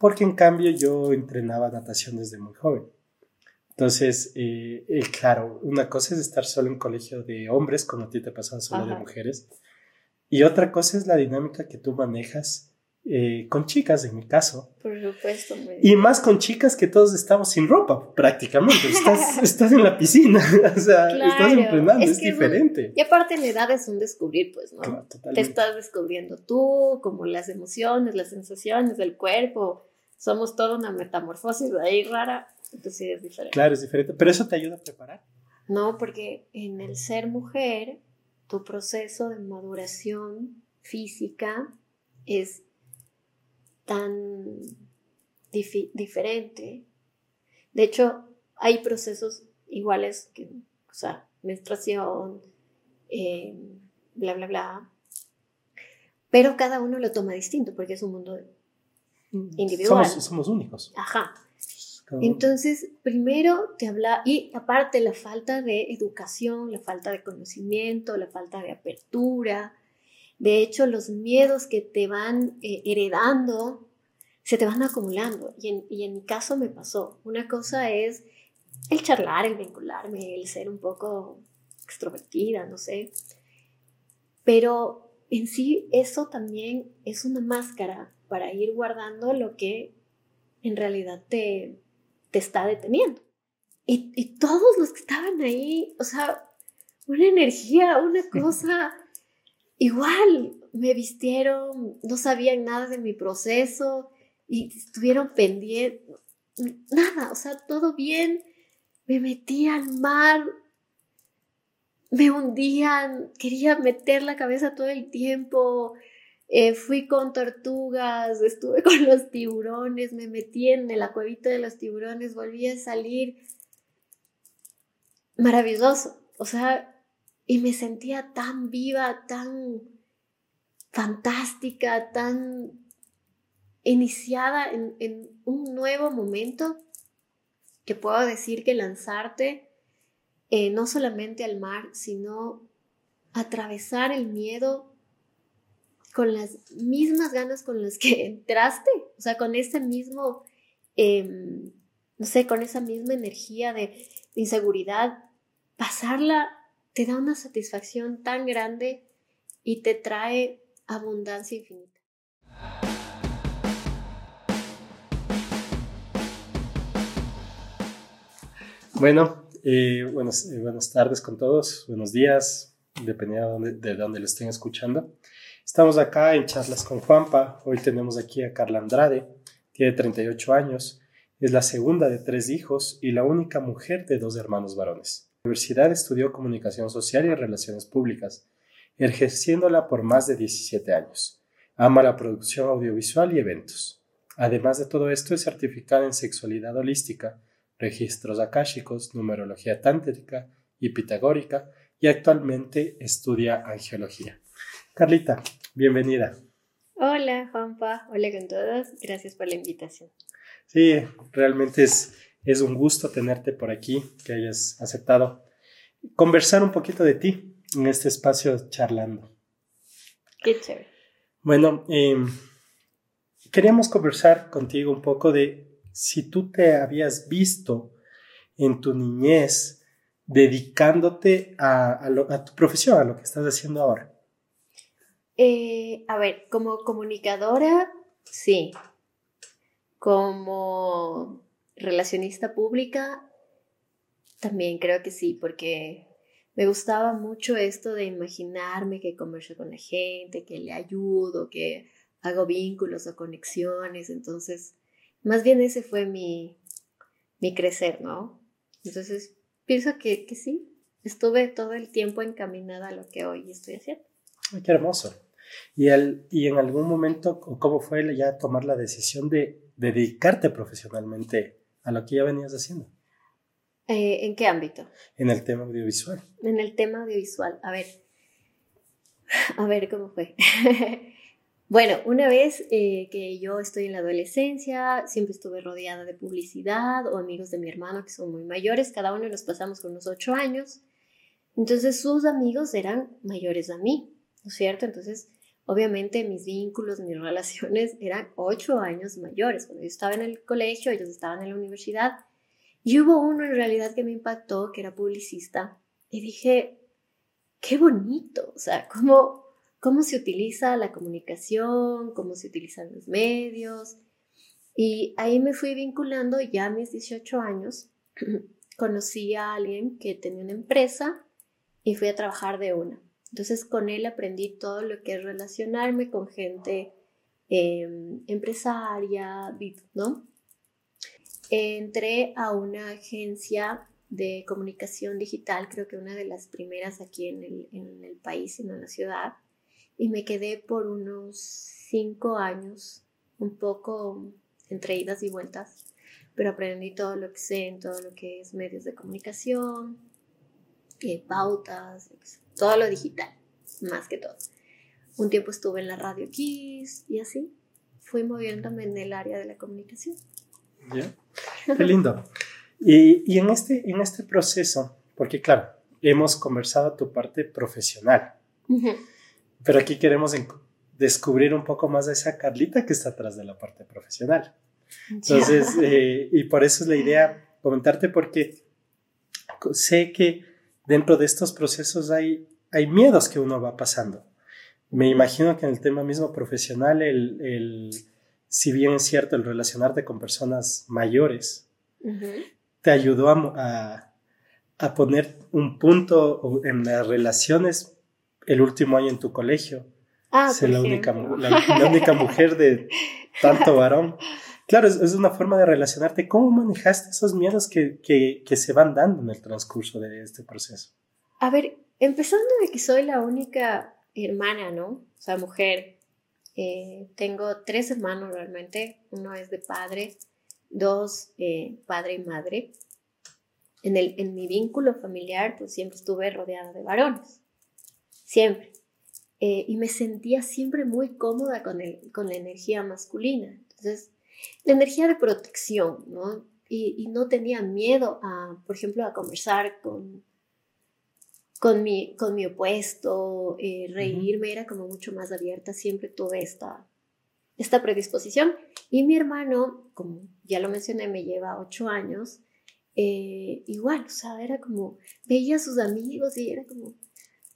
porque en cambio yo entrenaba natación desde muy joven. Entonces, eh, eh, claro, una cosa es estar solo en colegio de hombres, como a ti te pasaba solo de mujeres, y otra cosa es la dinámica que tú manejas eh, con chicas, en mi caso. Por supuesto. Y más con chicas que todos estamos sin ropa, prácticamente. Estás, estás en la piscina, o sea, estás entrenando, es, diferente. y aparte la edad es un descubrir, pues, ¿no? Te estás descubriendo tú, como las emociones, las sensaciones del cuerpo. Somos toda una metamorfosis de ahí rara, entonces sí es diferente. Claro, es diferente, pero eso te ayuda a preparar. No, porque en el ser mujer, tu proceso de maduración física es tan diferente. De hecho, hay procesos iguales que, o sea, menstruación, eh, bla, bla, bla. Pero cada uno lo toma distinto porque es un mundo individual. Somos, únicos. Ajá. Entonces, primero te habla, y aparte la falta de educación, la falta de conocimiento, la falta de apertura, de hecho, los miedos que te van eh, heredando se te van acumulando. Y en, y en mi caso me pasó. Una cosa es el charlar, el vincularme, el ser un poco extrovertida, no sé. Pero en sí eso también es una máscara para ir guardando lo que en realidad te, te está deteniendo. Y, y, todos los que estaban ahí, o sea, una energía, una cosa igual me vistieron, no sabían nada de mi proceso y estuvieron pendientes, nada, o sea, todo bien. Me metí al mar, me hundían, quería meter la cabeza todo el tiempo. Eh, fui con tortugas, estuve con los tiburones, me metí en la cuevita de los tiburones, volví a salir. Maravilloso. O sea, y me sentía tan viva, tan fantástica, tan iniciada en, un nuevo momento, que puedo decir que lanzarte eh, no solamente al mar, sino atravesar el miedo con las mismas ganas con las que entraste, o sea, con ese mismo, em, no sé, con esa misma energía de inseguridad, pasarla te da una satisfacción tan grande y te trae abundancia infinita. Bueno, eh, buenas, buenas tardes con todos, buenos días, dependiendo de dónde, lo estén escuchando. Estamos acá en Charlas con Juanpa. Hoy tenemos aquí a Carla Andrade, tiene 38 años, es la segunda de tres hijos y la única mujer de dos hermanos varones universidad estudió Comunicación Social y Relaciones Públicas, ejerciéndola por más de 17 años. Ama la producción audiovisual y eventos. Además de todo esto, es certificada en sexualidad holística, registros akáshicos, numerología tántrica y pitagórica y actualmente estudia angiología. Carlita, bienvenida. Hola, Juanpa. Hola con todos. Gracias por la invitación. Sí, realmente es es un gusto tenerte por aquí, que hayas aceptado conversar un poquito de ti en este espacio charlando. Qué chévere. Bueno, em, queríamos conversar contigo un poco de si tú te habías visto en tu niñez dedicándote a, tu profesión, a lo que estás haciendo ahora. Eh, a ver, como comunicadora, sí. Como relacionista pública, también creo que sí, porque me gustaba mucho esto de imaginarme que converso con la gente, que le ayudo, que hago vínculos o conexiones. Entonces, más bien ese fue mi, mi crecer, ¿no? Entonces, pienso que, que sí, estuve todo el tiempo encaminada a lo que hoy estoy haciendo. Ay, qué hermoso. ¿Y, el, y en algún momento, cómo fue ya tomar la decisión de dedicarte profesionalmente a lo que ya venías haciendo. Eh, ¿En qué ámbito? En el tema audiovisual. En el tema audiovisual. A ver, a ver cómo fue. bueno, una vez eh, que yo estoy en la adolescencia, siempre estuve rodeada de publicidad o amigos de mi hermano que son muy mayores, cada uno nos pasamos con unos ocho años. Entonces sus amigos eran mayores a mí, ¿no es cierto? Entonces Obviamente mis vínculos, mis relaciones eran ocho años mayores. Cuando yo estaba en el colegio, ellos estaban en la universidad. Y hubo uno en realidad que me impactó, que era publicista. Y dije, qué bonito, o sea, cómo, cómo se utiliza la comunicación, cómo se utilizan los medios. Y ahí me fui vinculando ya a mis 18 años. Conocí a alguien que tenía una empresa y fui a trabajar de una. Entonces con él aprendí todo lo que es relacionarme con gente em, empresaria, ¿no? Entré a una agencia de comunicación digital, creo que una de las primeras aquí en el, en el país, en la ciudad, y me quedé por unos cinco años, un poco entre idas y vueltas, pero aprendí todo lo que sé en todo lo que es medios de comunicación, eh, pautas, todo lo digital, más que todo. Un tiempo estuve en la radio Kiss y así fui moviéndome en el área de la comunicación. Ya, qué lindo. Y, en, este, en este proceso, porque claro, hemos conversado tu parte profesional, pero aquí queremos descubrir un poco más de esa Carlita que está atrás de la parte profesional. Entonces, eh, y por eso es la idea comentarte porque sé que dentro de estos procesos hay, hay miedos que uno va pasando. Me imagino que en el tema mismo profesional, el, el si bien es cierto el relacionarte con personas mayores, te ayudó a, a, poner un punto en las relaciones el último año en tu colegio. Ah, Ser la única, la, única mujer de tanto varón. Claro, es, es, una forma de relacionarte. ¿Cómo manejaste esos miedos que, que, que se van dando en el transcurso de este proceso? A ver, empezando de que soy la única hermana, ¿no? O sea, mujer. Eh, tengo tres hermanos realmente. Uno es de padre, dos eh, padre y madre. En, el, en mi vínculo familiar, pues siempre estuve rodeada de varones. Siempre. Eh, y me sentía siempre muy cómoda con, el, con la energía masculina. Entonces, la energía de protección, ¿no? Y, y no tenía miedo a, por ejemplo, a conversar con con mi, con mi opuesto, eh, reírme, era como mucho más abierta, siempre tuve esta, esta predisposición. Y mi hermano, como ya lo mencioné, me lleva ocho años, eh, igual, o sea, era como, veía a sus amigos y era como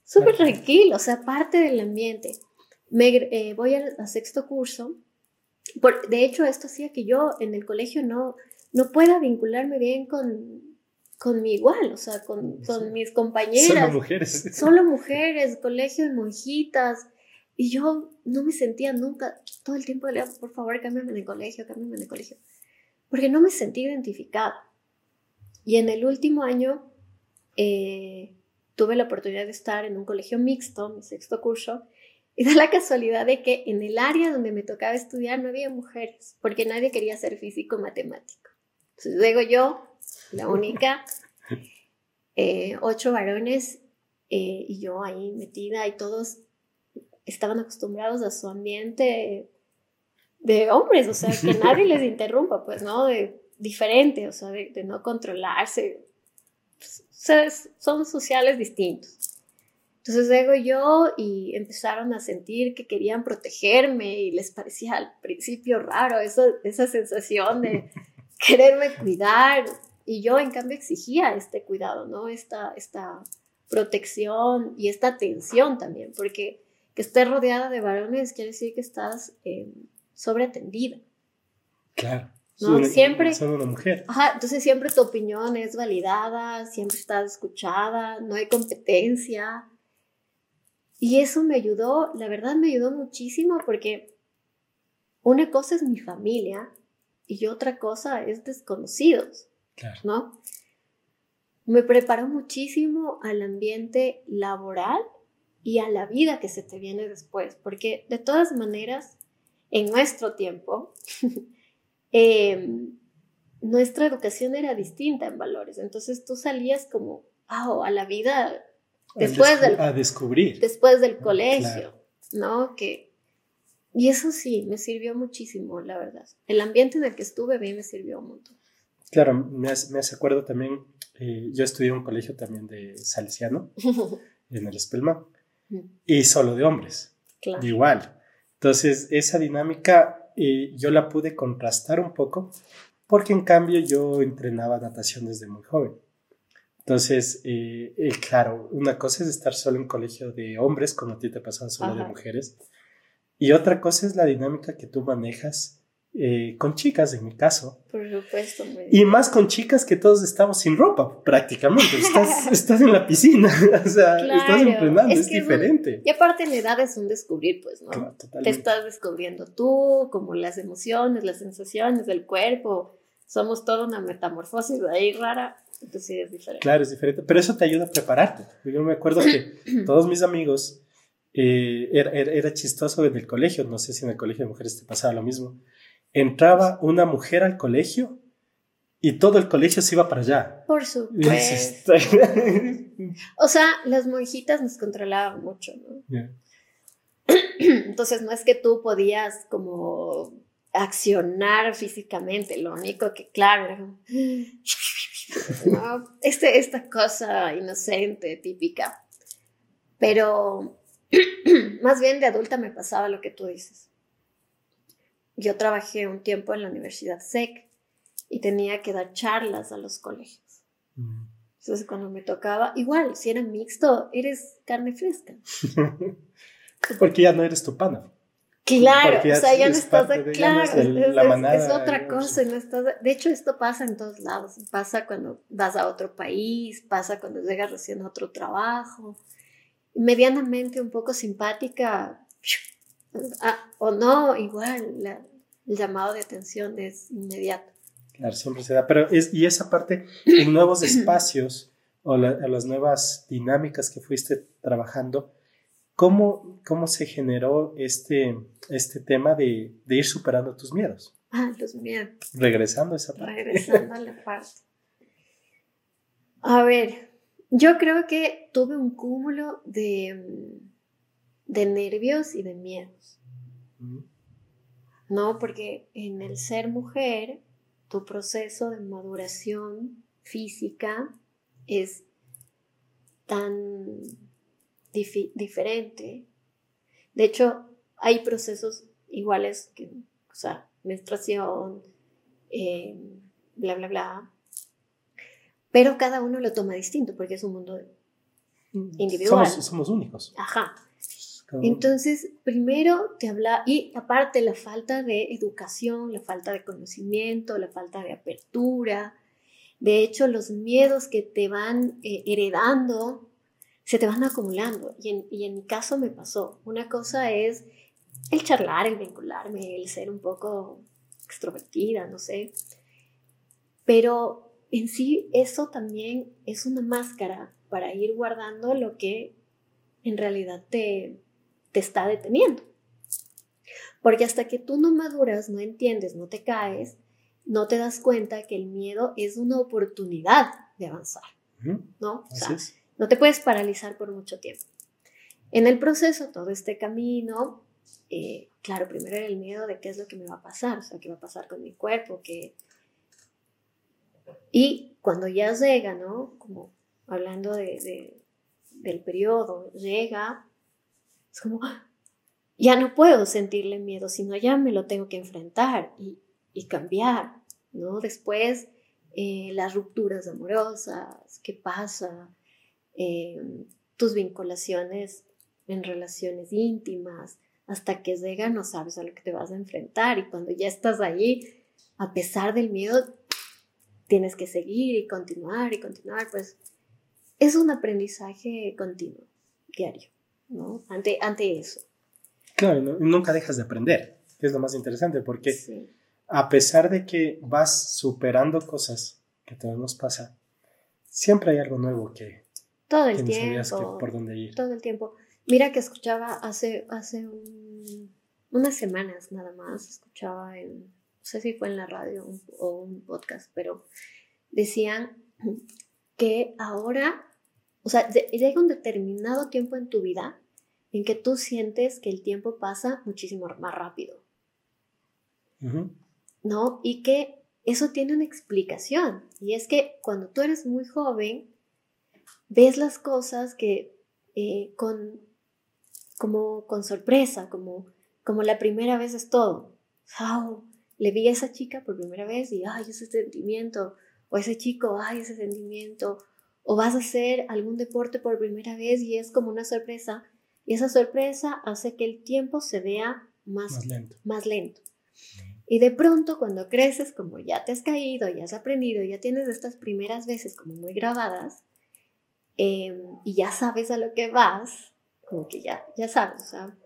súper tranquilo, o sea, parte del ambiente. Me, eh, voy a, sexto curso, por, de hecho esto hacía que yo en el colegio no, no pueda vincularme bien con, con mi igual, o sea, con, con mis compañeras. Solo mujeres. Solo mujeres, colegio de monjitas. Y yo no me sentía nunca, todo el tiempo le por favor, cámbiame de colegio, cámbiame de colegio. Porque no me sentí identificada. Y en el último año eh, tuve la oportunidad de estar en un colegio mixto, mi sexto curso, y da la casualidad de que en el área donde me tocaba estudiar no había mujeres, porque nadie quería ser físico matemático. Entonces digo yo, la única, eh, ocho varones eh, y yo ahí metida y todos estaban acostumbrados a su ambiente de hombres, o sea, que nadie les interrumpa, pues, ¿no? De diferente, o sea, de, no controlarse. son sociales distintos. Entonces llego yo y empezaron a sentir que querían protegerme y les parecía al principio raro eso, esa sensación de quererme cuidar, y yo, en cambio, exigía este cuidado, ¿no? Esta, esta protección y esta atención también, porque que estés rodeada de varones quiere decir que estás eh, sobreatendida. Claro. ¿no? siempre. una mujer. Ajá, entonces siempre tu opinión es validada, siempre estás escuchada, no hay competencia. Y eso me ayudó, la verdad me ayudó muchísimo porque una cosa es mi familia y otra cosa es desconocidos. ¿no? Me preparó muchísimo al ambiente laboral y a la vida que se te viene después, porque de todas maneras, en nuestro tiempo, em, nuestra educación era distinta en valores, entonces tú salías como a la vida después del, a descubrir. Después del colegio, ¿no? Que, y eso sí, me sirvió muchísimo, la verdad. El ambiente en el que estuve bien me sirvió un montón. Claro, me hace, me acuerdo también, eh, yo estudié en un colegio también de salesiano, en el Espelma, y solo de hombres. igual. Entonces, esa dinámica eh, yo la pude contrastar un poco porque en cambio yo entrenaba natación desde muy joven. Entonces, eh, eh, claro, una cosa es estar solo en colegio de hombres, como a ti te pasaba solo de mujeres, y otra cosa es la dinámica que tú manejas eh, con chicas, en mi caso. Por supuesto. Y más con chicas que todos estamos sin ropa, prácticamente. Estás, estás en la piscina, o sea, estás entrenando, es, diferente. y aparte la edad es un descubrir, pues, ¿no? Te estás descubriendo tú, como las emociones, las sensaciones del cuerpo. Somos toda una metamorfosis ahí rara. Entonces sí es diferente. Claro, es diferente. Pero eso te ayuda a prepararte. Yo me acuerdo que todos mis amigos, eh, era, era chistoso en el colegio, no sé si en el colegio de mujeres te pasaba lo mismo entraba una mujer al colegio y todo el colegio se iba para allá. Por supuesto. o sea, las monjitas nos controlaban mucho, ¿no? Entonces no es que tú podías como accionar físicamente, lo único que, claro, ¿no? este, esta cosa inocente, típica. Pero más bien de adulta me pasaba lo que tú dices yo trabajé un tiempo en la Universidad SEC y tenía que dar charlas a los colegios. Mm. Entonces cuando me tocaba, igual, si era mixto, eres carne fresca. Porque ya no eres tu pana. Claro, o sea, ya no estás de, claro, es, otra cosa, no estás de, hecho esto pasa en todos lados, pasa cuando vas a otro país, pasa cuando llegas recién a otro trabajo, medianamente un poco simpática, Ah, o no, igual, el llamado de atención es inmediato. Claro, siempre se da. Pero es, y esa parte, en nuevos espacios o las nuevas dinámicas que fuiste trabajando, ¿cómo, cómo se generó este, este tema de, de ir superando tus miedos? Ah, los miedos. Regresando a esa parte. Regresando a la parte. A ver, yo creo que tuve un cúmulo de de nervios y de miedos. ¿No? Porque en el ser mujer, tu proceso de maduración física es tan diferente. De hecho, hay procesos iguales que, o sea, menstruación, em, bla, bla, bla. Pero cada uno lo toma distinto porque es un mundo mm, individual. Somos, somos únicos. Ajá. Entonces, primero te habla, y aparte la falta de educación, la falta de conocimiento, la falta de apertura, de hecho los miedos que te van eh, heredando se te van acumulando. Y en, y en mi caso me pasó. Una cosa es el charlar, el vincularme, el ser un poco extrovertida, no sé. Pero en sí eso también es una máscara para ir guardando lo que en realidad te, te está deteniendo. Porque hasta que tú no maduras, no entiendes, no te caes, no te das cuenta que el miedo es una oportunidad de avanzar, ¿no? O sea, no te puedes paralizar por mucho tiempo. En el proceso, todo este camino, eh, claro, primero era el miedo de qué es lo que me va a pasar, o sea, qué va a pasar con mi cuerpo, que... Y cuando ya llega, ¿no? Como hablando de, del periodo, llega, es como, ya no puedo sentirle miedo, sino ya me lo tengo que enfrentar y, cambiar, ¿no? Después, eh, las rupturas amorosas, qué pasa, eh, tus vinculaciones en relaciones íntimas, hasta que llega no sabes a lo que te vas a enfrentar y cuando ya estás allí, a pesar del miedo, tienes que seguir y continuar y continuar, pues es un aprendizaje continuo, diario. ¿no? Ante, ante eso. Claro, nunca dejas de aprender, que es lo más interesante, porque a pesar de que vas superando cosas que todos nos pasa, siempre hay algo nuevo que, todo el tiempo, por dónde ir. Todo el tiempo. Mira que escuchaba hace, hace unas semanas nada más, escuchaba en, no sé si fue en la radio o un podcast, pero decían que ahora o sea, llega un determinado tiempo en tu vida en que tú sientes que el tiempo pasa muchísimo más rápido. ¿No? Y que eso tiene una explicación. Y es que cuando tú eres muy joven, ves las cosas que eh, con como con sorpresa, como, como la primera vez es todo. ¡Wow! Le vi a esa chica por primera vez y, ay, ese sentimiento, o ese chico, ay, ese sentimiento, o vas a hacer algún deporte por primera vez y es como una sorpresa, y esa sorpresa hace que el tiempo se vea más, lento. Más lento. Y de pronto cuando creces, como ya te has caído, ya has aprendido, ya tienes estas primeras veces como muy grabadas, em, y ya sabes a lo que vas, como que ya, ya sabes, o sea,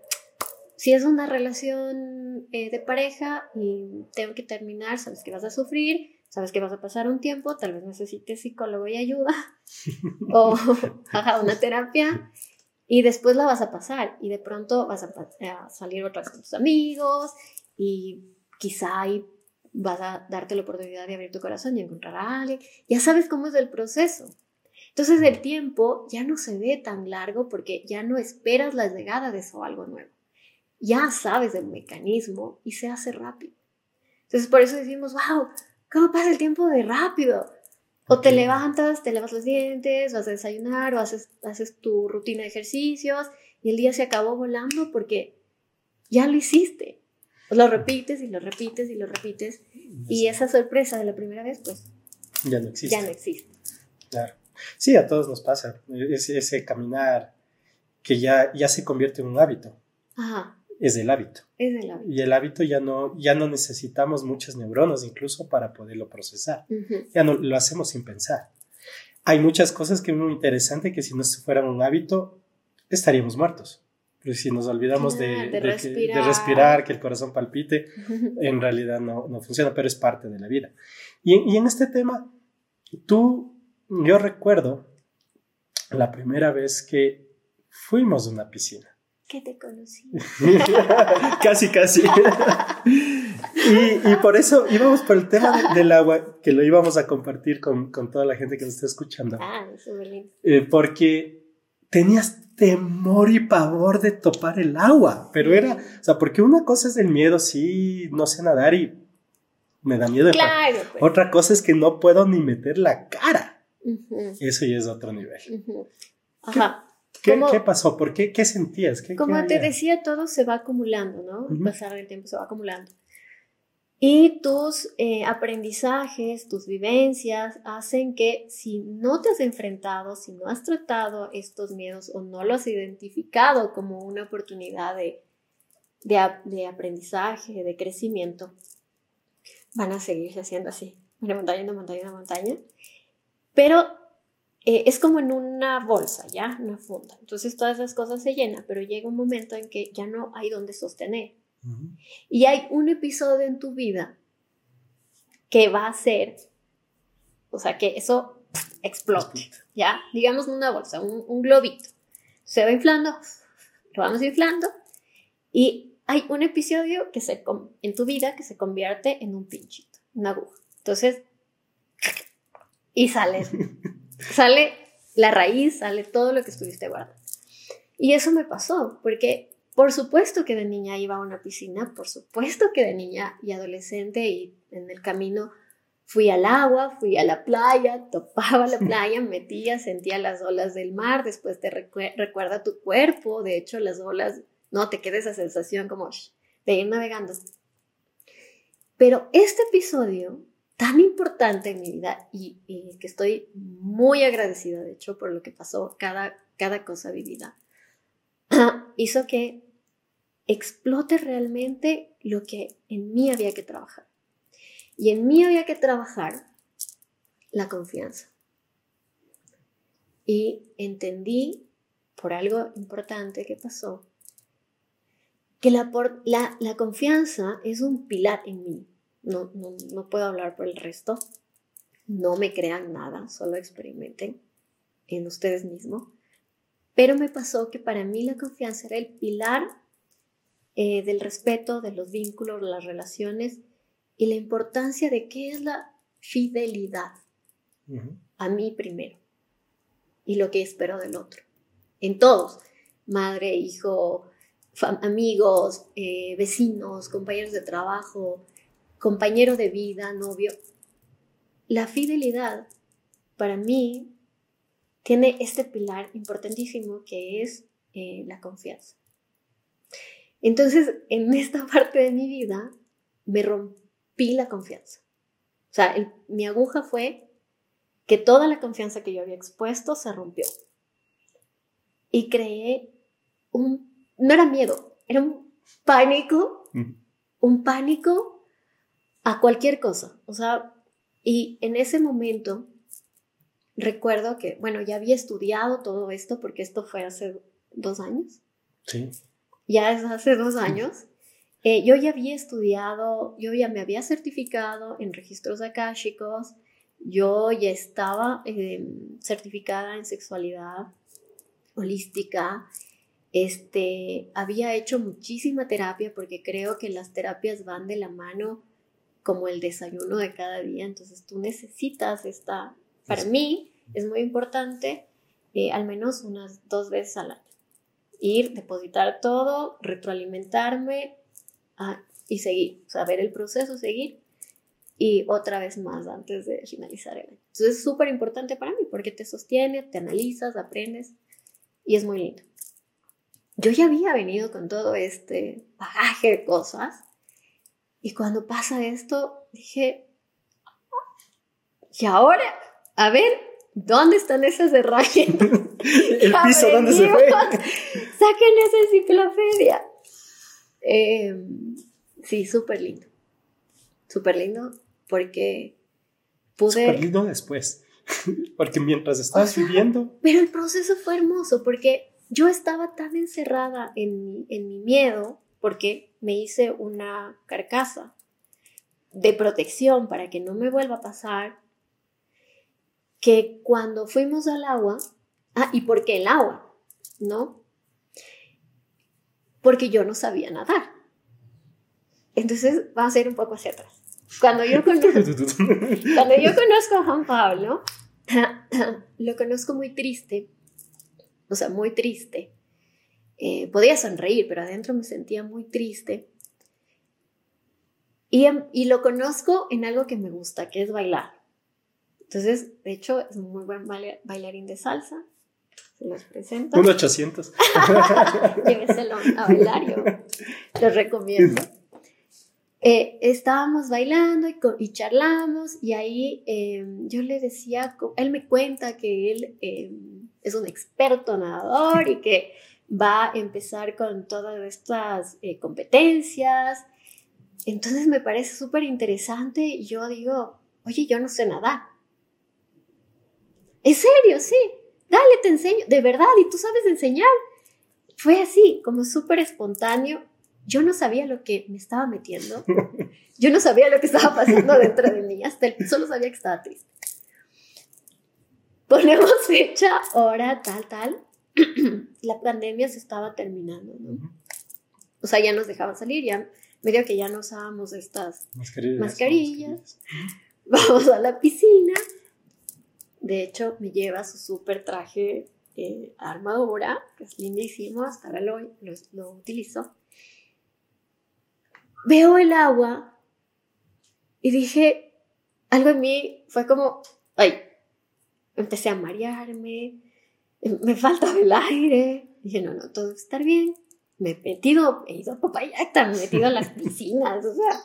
si es una relación eh, de pareja y tengo que terminar, sabes que vas a sufrir, sabes que vas a pasar un tiempo, tal vez necesites psicólogo y ayuda, o haga una terapia, y después la vas a pasar, y de pronto vas a, salir otra vez con tus amigos, y quizá ahí vas a darte la oportunidad de abrir tu corazón y encontrar a alguien. Ya sabes cómo es el proceso. Entonces el tiempo ya no se ve tan largo porque ya no esperas la llegada de eso algo nuevo. Ya sabes el mecanismo y se hace rápido. Entonces por eso decimos, wow, ¿cómo pasa el tiempo de rápido? O te levantas, te lavas los dientes, vas a desayunar o haces, haces tu rutina de ejercicios y el día se acabó volando porque ya lo hiciste. Lo repites y lo repites y lo repites. Y esa sorpresa de la primera vez, pues. Ya no existe. Ya no existe. Claro. Sí, a todos nos pasa. Ese, ese caminar que ya, ya se convierte en un hábito. Ajá. Es el hábito. Es el hábito. Y el hábito ya no, ya no necesitamos muchas neuronas incluso para poderlo procesar. Ya no lo hacemos sin pensar. Hay muchas cosas que es muy interesante que si no fueran un hábito, estaríamos muertos. Pero si nos olvidamos de, respirar. Que, el corazón palpite, en realidad no, no, funciona, pero es parte de la vida. Y, y, en este tema, tú, yo recuerdo la primera vez que fuimos a una piscina. Que te conocí. casi, casi. y, y, por eso íbamos por el tema del agua, que lo íbamos a compartir con, con toda la gente que nos está escuchando. Ah, eso eh, porque tenías temor y pavor de topar el agua, pero era, o sea, porque una cosa es el miedo, sí, no sé nadar y me da miedo. Claro, pues. Otra cosa es que no puedo ni meter la cara. Eso ya es otro nivel. Ajá. ¿Qué, ¿Qué, pasó? ¿Por qué? ¿Qué sentías? ¿Qué, como te decía, todo se va acumulando, ¿no? Al pasar del tiempo se va acumulando. Y tus eh, aprendizajes, tus vivencias hacen que si no te has enfrentado, si no has tratado estos miedos o no los has identificado como una oportunidad de, de, aprendizaje, de crecimiento, van a seguirse haciendo así, una montaña, una montaña, una montaña. Pero eh, es como en una bolsa, ¿ya? Una funda. Entonces todas esas cosas se llenan, pero llega un momento en que ya no hay donde sostener. Y hay un episodio en tu vida que va a ser, o sea, que eso explote, ¿ya? Digamos una bolsa, un, globito. Se va inflando, lo vamos inflando, y hay un episodio que se, en tu vida que se convierte en un pinchito, una aguja. Entonces, y sale, sale la raíz, sale todo lo que estuviste guardando. Y eso me pasó, porque por supuesto que de niña iba a una piscina, por supuesto que de niña y adolescente y en el camino fui al agua, fui a la playa, topaba la playa, metía, sentía las olas del mar, después te recuerda tu cuerpo, de hecho las olas, no, te queda esa sensación como de ir navegando. Pero este episodio tan importante en mi vida y, que estoy muy agradecida, de hecho, por lo que pasó, cada, cada cosa vivida, hizo que explote realmente lo que en mí había que trabajar. Y en mí había que trabajar la confianza. Y entendí, por algo importante que pasó, que la, la, confianza es un pilar en mí. No, no, no puedo hablar por el resto. No me crean nada, solo experimenten en ustedes mismos. Pero me pasó que para mí la confianza era el pilar eh, del respeto, de los vínculos, las relaciones y la importancia de qué es la fidelidad a mí primero y lo que espero del otro. En todos, madre, hijo, amigos, eh, vecinos, compañeros de trabajo, compañero de vida, novio. La fidelidad para mí tiene este pilar importantísimo que es eh, la confianza. Entonces, en esta parte de mi vida, me rompí la confianza. O sea, mi aguja fue que toda la confianza que yo había expuesto se rompió. Y creé un, no era miedo, era un pánico, un pánico a cualquier cosa. O sea, y en ese momento recuerdo que, bueno, ya había estudiado todo esto porque esto fue hace dos años. Sí. Ya es hace dos años. Eh, yo ya había estudiado, yo ya me había certificado en registros akáshicos, yo ya estaba em, certificada en sexualidad holística, este, había hecho muchísima terapia porque creo que las terapias van de la mano como el desayuno de cada día, entonces tú necesitas esta, para mí es muy importante, eh, al menos unas dos veces al año. Ir, depositar todo, retroalimentarme ah, y seguir, o sea, ver el proceso, seguir y otra vez más antes de finalizar el año. Entonces es súper importante para mí porque te sostiene, te analizas, aprendes y es muy lindo. Yo ya había venido con todo este bagaje de cosas y cuando pasa esto dije, y ahora, a ver, ¿dónde están esas herramientas? el piso, ¿dónde se fue? Saquen esa enciclopedia. Em, sí, súper lindo. Súper lindo porque pude... Súper lindo después. porque mientras estabas viviendo... Pero el proceso fue hermoso porque yo estaba tan encerrada en en mi miedo porque me hice una carcasa de protección para que no me vuelva a pasar que cuando fuimos al agua, ah, ¿y por qué el agua? ¿No? Porque yo no sabía nadar. Entonces va a ser un poco hacia atrás. Cuando yo conozco, cuando yo conozco a Juan Pablo, lo conozco muy triste, o sea, muy triste. Eh, podía sonreír, pero adentro me sentía muy triste. Y, y lo conozco en algo que me gusta, que es bailar. Entonces, de hecho, es un muy buen bailarín de salsa. Se los presento. Un 800. Lléveselo a bailar, yo los recomiendo. Eh, estábamos bailando y, y, charlamos y ahí em, yo le decía, él me cuenta que él em, es un experto nadador y que va a empezar con todas estas eh, competencias. Entonces me parece súper interesante y yo digo, oye, yo no sé nadar. ¿En serio? Sí. Dale, te enseño. De verdad, y tú sabes enseñar. Fue así, como súper espontáneo. Yo no sabía lo que me estaba metiendo. Yo no sabía lo que estaba pasando dentro de mí. Hasta solo sabía que estaba triste. Ponemos fecha, hora, tal, tal. La pandemia se estaba terminando, ¿no? O sea, ya nos dejaban salir, ya medio que ya no usábamos estas mascarillas. mascarillas. Vamos a la piscina de hecho, me lleva su súper traje eh, armadura, que es lindísimo, hasta ahora lo, lo, utilizo. Veo el agua y dije, algo en mí fue como, ay, empecé a marearme, me falta el aire. Dije, no, no, todo va a estar bien. Me he metido, he ido a Papayacta, me he metido a las piscinas, o sea,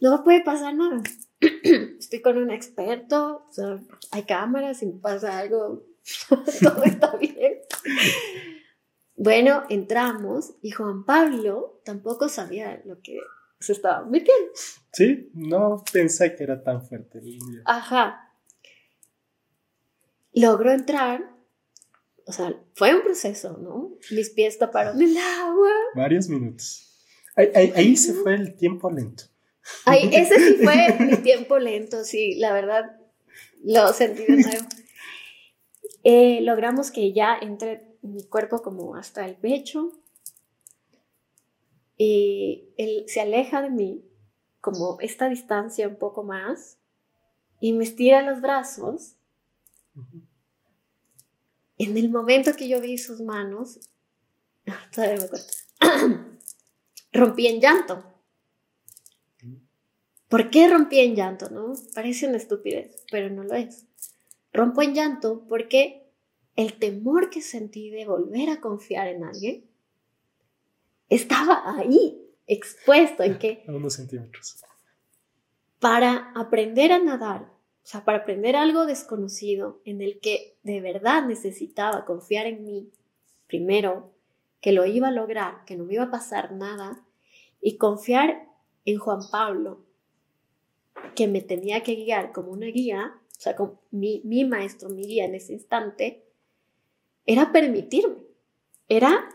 no puede pasar nada. estoy con un experto, hay cámaras, si pasa algo, todo está bien. Bueno, entramos y Juan Pablo tampoco sabía lo que se estaba metiendo. Sí, no pensé que era tan fuerte el Ajá. Logró entrar, o sea, fue un proceso, ¿no? Mis pies taparon el agua. Varios minutos. ahí se fue el tiempo lento. Ay, ese sí fue mi tiempo lento, sí, la verdad lo sentí de nuevo. Eh, logramos que ya entre mi cuerpo como hasta el pecho y él se aleja de mí como esta distancia un poco más y me estira los brazos. En el momento que yo vi sus manos, todavía me acuerdo, rompí en llanto. ¿Por qué rompí en llanto? No? Parece una estupidez, pero no lo es. Rompo en llanto porque el temor que sentí de volver a confiar en alguien estaba ahí, expuesto en que... A unos centímetros. Para aprender a nadar, o sea, para aprender algo desconocido en el que de verdad necesitaba confiar en mí, primero, que lo iba a lograr, que no me iba a pasar nada, y confiar en Juan Pablo, que me tenía que guiar como una guía, o sea, como mi, mi maestro, mi guía en ese instante, era permitirme, era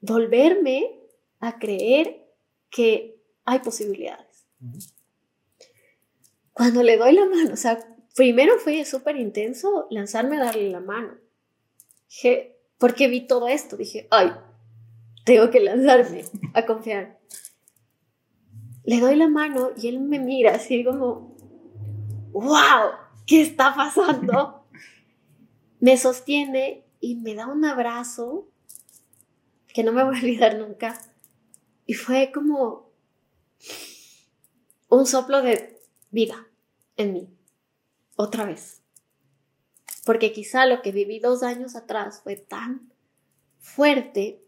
volverme a creer que hay posibilidades. Cuando le doy la mano, o sea, primero fue súper intenso lanzarme a darle la mano. Dije, porque vi todo esto, dije, ay, tengo que lanzarme a confiar. Le doy la mano y él me mira así como, wow, ¿qué está pasando? Me sostiene y me da un abrazo que no me voy a olvidar nunca. Y fue como un soplo de vida en mí, otra vez. Porque quizá lo que viví dos años atrás fue tan fuerte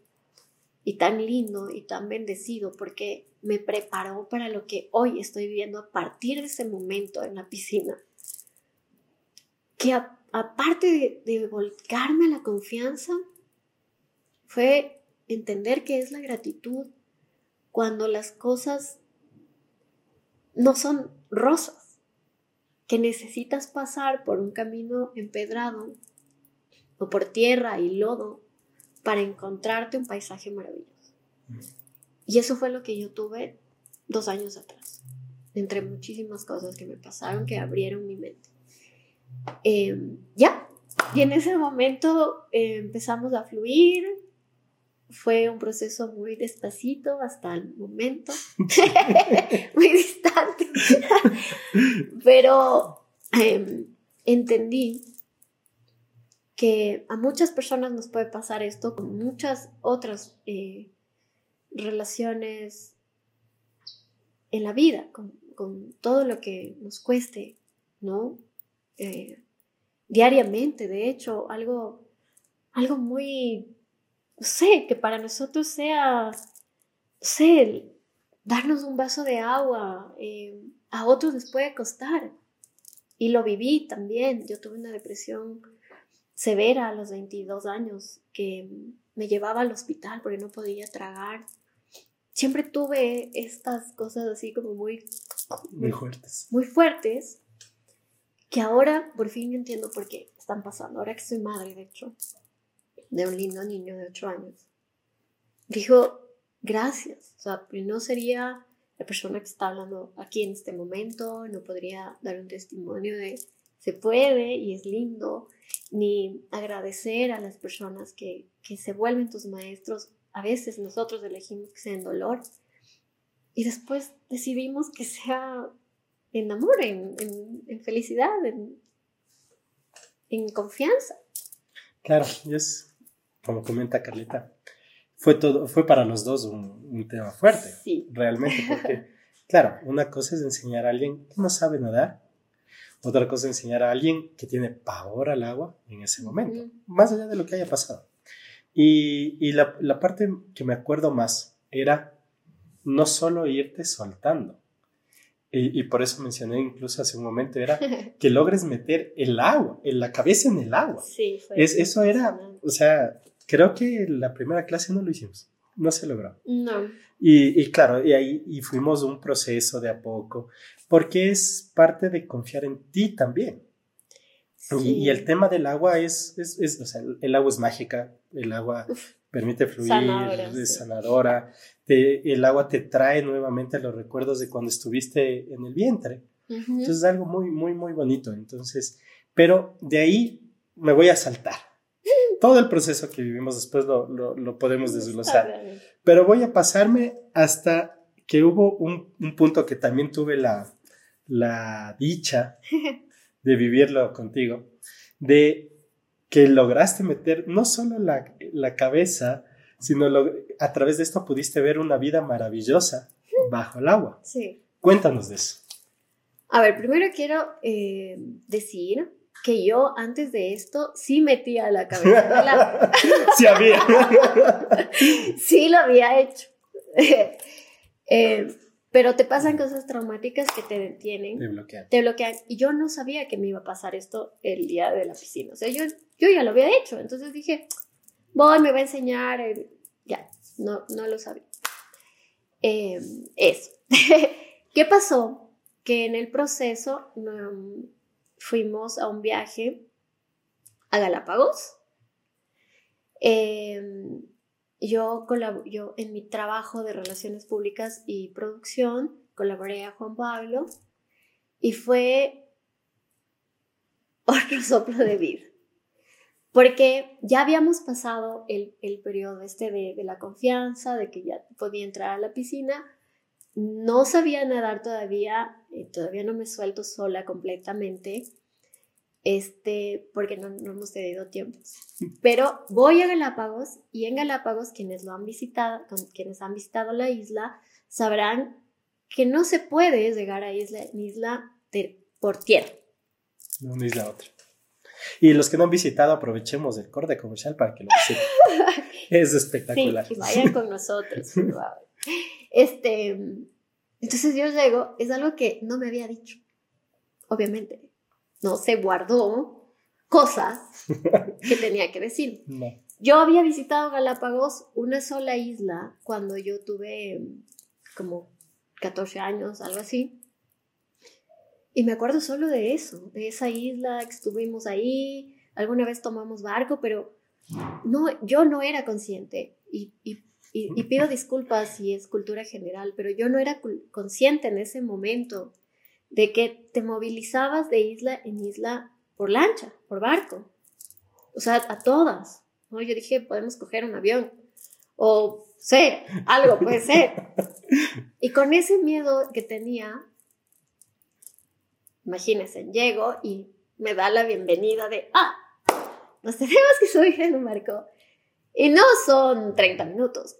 y tan lindo y tan bendecido porque me preparó para lo que hoy estoy viviendo a partir de ese momento en la piscina. Que aparte de, volcarme la confianza, fue entender que es la gratitud cuando las cosas no son rosas, que necesitas pasar por un camino empedrado o por tierra y lodo para encontrarte un paisaje maravilloso. Y eso fue lo que yo tuve dos años atrás, entre muchísimas cosas que me pasaron que abrieron mi mente. Em, ya, y en ese momento eh, empezamos a fluir. Fue un proceso muy despacito hasta el momento, muy distante, pero em, entendí que a muchas personas nos puede pasar esto con muchas otras eh, relaciones en la vida, con, con, todo lo que nos cueste, ¿no? Eh, diariamente, de hecho, algo, algo muy, no sé, que para nosotros sea, no sé, darnos un vaso de agua, eh, a otros les puede costar. Y lo viví también, yo tuve una depresión severa a los 22 años que me llevaba al hospital porque no podía tragar. Siempre tuve estas cosas así como muy... Muy fuertes. Muy fuertes que ahora por fin entiendo por qué están pasando. Ahora que soy madre, de hecho, de un lindo niño de 8 años. Dijo, gracias. O sea, no sería la persona que está hablando aquí en este momento, no podría dar un testimonio de se puede y es lindo, ni agradecer a las personas que, que se vuelven tus maestros. A veces nosotros elegimos que sea en dolor y después decidimos que sea en amor, en, en, felicidad, en, en, confianza. Claro, es como comenta Carlita, fue todo, fue para los dos un, un tema fuerte, sí. realmente, porque, claro, una cosa es enseñar a alguien que no sabe nadar, otra cosa es enseñar a alguien que tiene pavor al agua en ese momento, más allá de lo que haya pasado. Y, y la, la parte que me acuerdo más era no solo irte soltando, y, por eso mencioné incluso hace un momento, era que logres meter el agua, en la cabeza en el agua. Sí, fue es, eso era, o sea, creo que la primera clase no lo hicimos, no se logró. No. Y, y claro, y ahí y fuimos un proceso de a poco, porque es parte de confiar en ti también. Y, el tema del agua es, es, es o sea, el, agua es mágica, el agua permite fluir, es sanadora, el agua te trae nuevamente los recuerdos de cuando estuviste en el vientre. Entonces es algo muy, muy, muy bonito. Entonces, pero de ahí me voy a saltar. Todo el proceso que vivimos después lo, lo, podemos desglosar. Pero voy a pasarme hasta que hubo un, un punto que también tuve la, la dicha de vivirlo contigo, de que lograste meter no solo la, la cabeza, sino a través de esto pudiste ver una vida maravillosa bajo el agua. Sí. Cuéntanos de eso. A ver, primero quiero eh, decir que yo antes de esto sí metía la cabeza en agua. sí había. sí lo había hecho. eh, pero te pasan cosas traumáticas que te detienen. Te bloquean. Te bloquean. Y yo no sabía que me iba a pasar esto el día de la piscina. O sea, yo, yo ya lo había hecho. Entonces dije, voy, me va a enseñar. Ya, no, no lo sabía. Eh, eso. ¿Qué pasó? Que en el proceso fuimos a un viaje a Galápagos. Eh, yo, yo en mi trabajo de relaciones públicas y producción colaboré a Juan Pablo y fue otro soplo de vida. Porque ya habíamos pasado el, el periodo este de, de, la confianza, de que ya podía entrar a la piscina. No sabía nadar todavía, eh, todavía no me suelto sola completamente este, porque no, hemos tenido tiempo. Pero voy a Galápagos y en Galápagos quienes lo han visitado, quienes han visitado la isla, sabrán que no se puede llegar a isla, isla por tierra. De una isla a otra. Y los que no han visitado, aprovechemos el corte comercial para que lo visiten. es espectacular. Sí, y vayan con nosotros. Este, entonces yo llego, es algo que no me había dicho, obviamente no se guardó cosas que tenía que decir. Yo había visitado Galápagos una sola isla cuando yo tuve como 14 años, algo así. Y me acuerdo solo de eso, de esa isla que estuvimos ahí, alguna vez tomamos barco, pero no, yo no era consciente y, y, y pido disculpas si es cultura general, pero yo no era consciente en ese momento de que te movilizabas de isla en isla por lancha, por barco. O sea, a todas. ¿no? Yo dije, podemos coger un avión. O sé, algo puede ser. Y con ese miedo que tenía, imagínense, llego y me da la bienvenida de, ah, nos tenemos que subir en un barco. Y no son 30 minutos.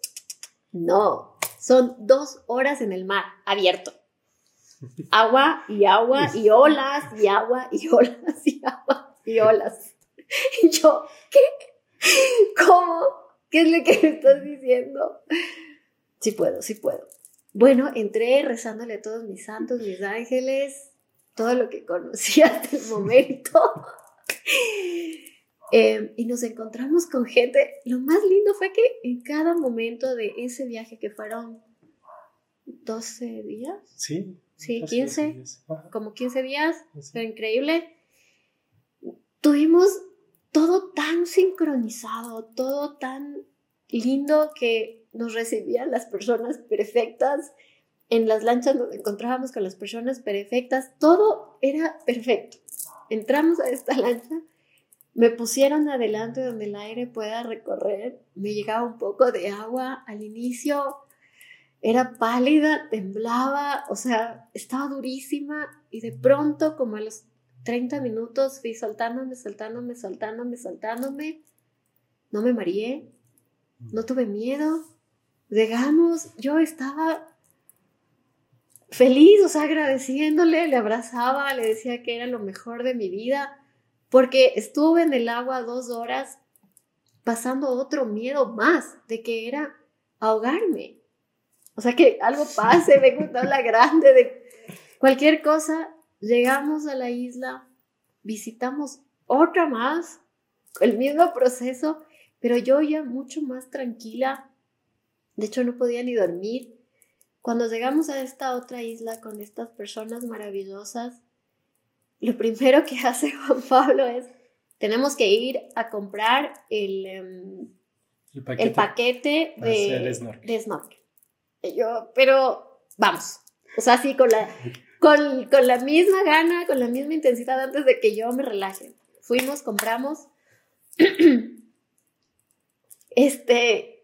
No, son dos horas en el mar abierto agua y agua y olas y agua y olas y agua y olas. Y yo, ¿qué? ¿Cómo? ¿Qué es lo que me estás diciendo? Sí puedo, sí puedo. Bueno, entré rezándole a todos mis santos, mis ángeles, todo lo que conocí hasta el momento. Em, y nos encontramos con gente. Lo más lindo fue que en cada momento de ese viaje, que fueron 12 días. Sí. Sí, 15, como 15 días, fue increíble. Tuvimos todo tan sincronizado, todo tan lindo que nos recibían las personas perfectas. En las lanchas nos encontrábamos con las personas perfectas, todo era perfecto. Entramos a esta lancha, me pusieron adelante donde el aire pueda recorrer, me llegaba un poco de agua al inicio, era pálida, temblaba, o sea, estaba durísima y de pronto, como a los 30 minutos, fui saltándome, saltándome, saltándome, saltándome. No me mareé, no tuve miedo. Llegamos, yo estaba feliz, o sea, agradeciéndole, le abrazaba, le decía que era lo mejor de mi vida, porque estuve en el agua dos horas pasando otro miedo más de que era ahogarme. O sea, que algo pase, me una la grande de cualquier cosa. Llegamos a la isla, visitamos otra más, el mismo proceso, pero yo ya mucho más tranquila. De hecho, no podía ni dormir. Cuando llegamos a esta otra isla con estas personas maravillosas, lo primero que hace Juan Pablo es, tenemos que ir a comprar el, em, el paquete, de, de snorkel yo, pero vamos. O sea, sí, con la, con, con la misma gana, con la misma intensidad antes de que yo me relaje. Fuimos, compramos. este.